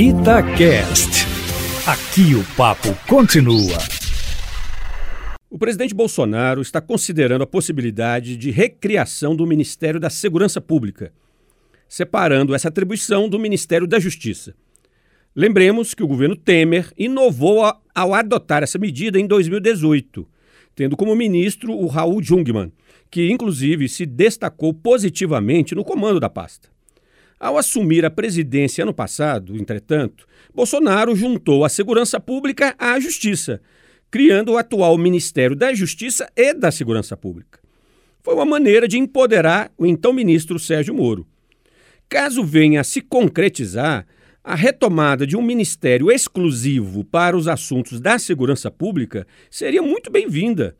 Itacast. Aqui o papo continua. O presidente Bolsonaro está considerando a possibilidade de recriação do Ministério da Segurança Pública, separando essa atribuição do Ministério da Justiça. Lembremos que o governo Temer inovou ao adotar essa medida em 2018, tendo como ministro o Raul Jungmann, que inclusive se destacou positivamente no comando da pasta. Ao assumir a presidência ano passado, entretanto, Bolsonaro juntou a segurança pública à justiça, criando o atual Ministério da Justiça e da Segurança Pública. Foi uma maneira de empoderar o então ministro Sérgio Moro. Caso venha a se concretizar, a retomada de um ministério exclusivo para os assuntos da segurança pública seria muito bem-vinda.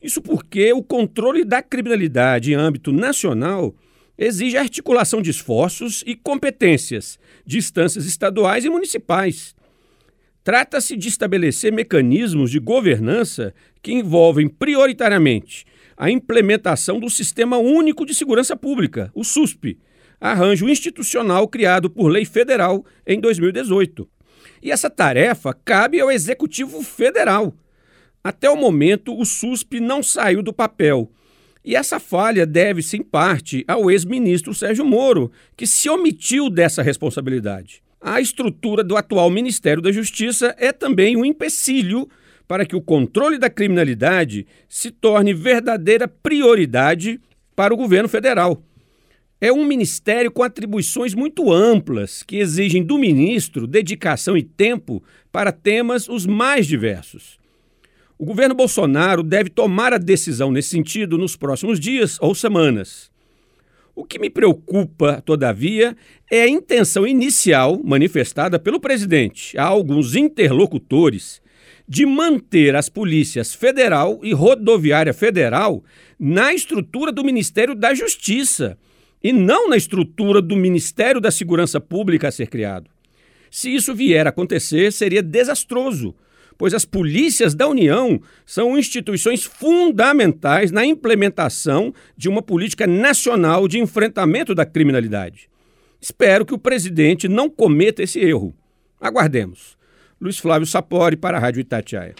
Isso porque o controle da criminalidade em âmbito nacional exige articulação de esforços e competências de instâncias estaduais e municipais. Trata-se de estabelecer mecanismos de governança que envolvem prioritariamente a implementação do Sistema Único de Segurança Pública, o SUSP, arranjo institucional criado por lei federal em 2018. E essa tarefa cabe ao Executivo Federal. Até o momento, o SUSP não saiu do papel e essa falha deve-se, em parte, ao ex-ministro Sérgio Moro, que se omitiu dessa responsabilidade. A estrutura do atual Ministério da Justiça é também um empecilho para que o controle da criminalidade se torne verdadeira prioridade para o governo federal. É um ministério com atribuições muito amplas, que exigem do ministro dedicação e tempo para temas os mais diversos. O governo Bolsonaro deve tomar a decisão nesse sentido nos próximos dias ou semanas. O que me preocupa, todavia, é a intenção inicial manifestada pelo presidente a alguns interlocutores de manter as polícias federal e rodoviária federal na estrutura do Ministério da Justiça e não na estrutura do Ministério da Segurança Pública a ser criado. Se isso vier a acontecer, seria desastroso pois as polícias da União são instituições fundamentais na implementação de uma política nacional de enfrentamento da criminalidade. Espero que o presidente não cometa esse erro. Aguardemos. Luiz Flávio Sapori para a Rádio Itatiaia.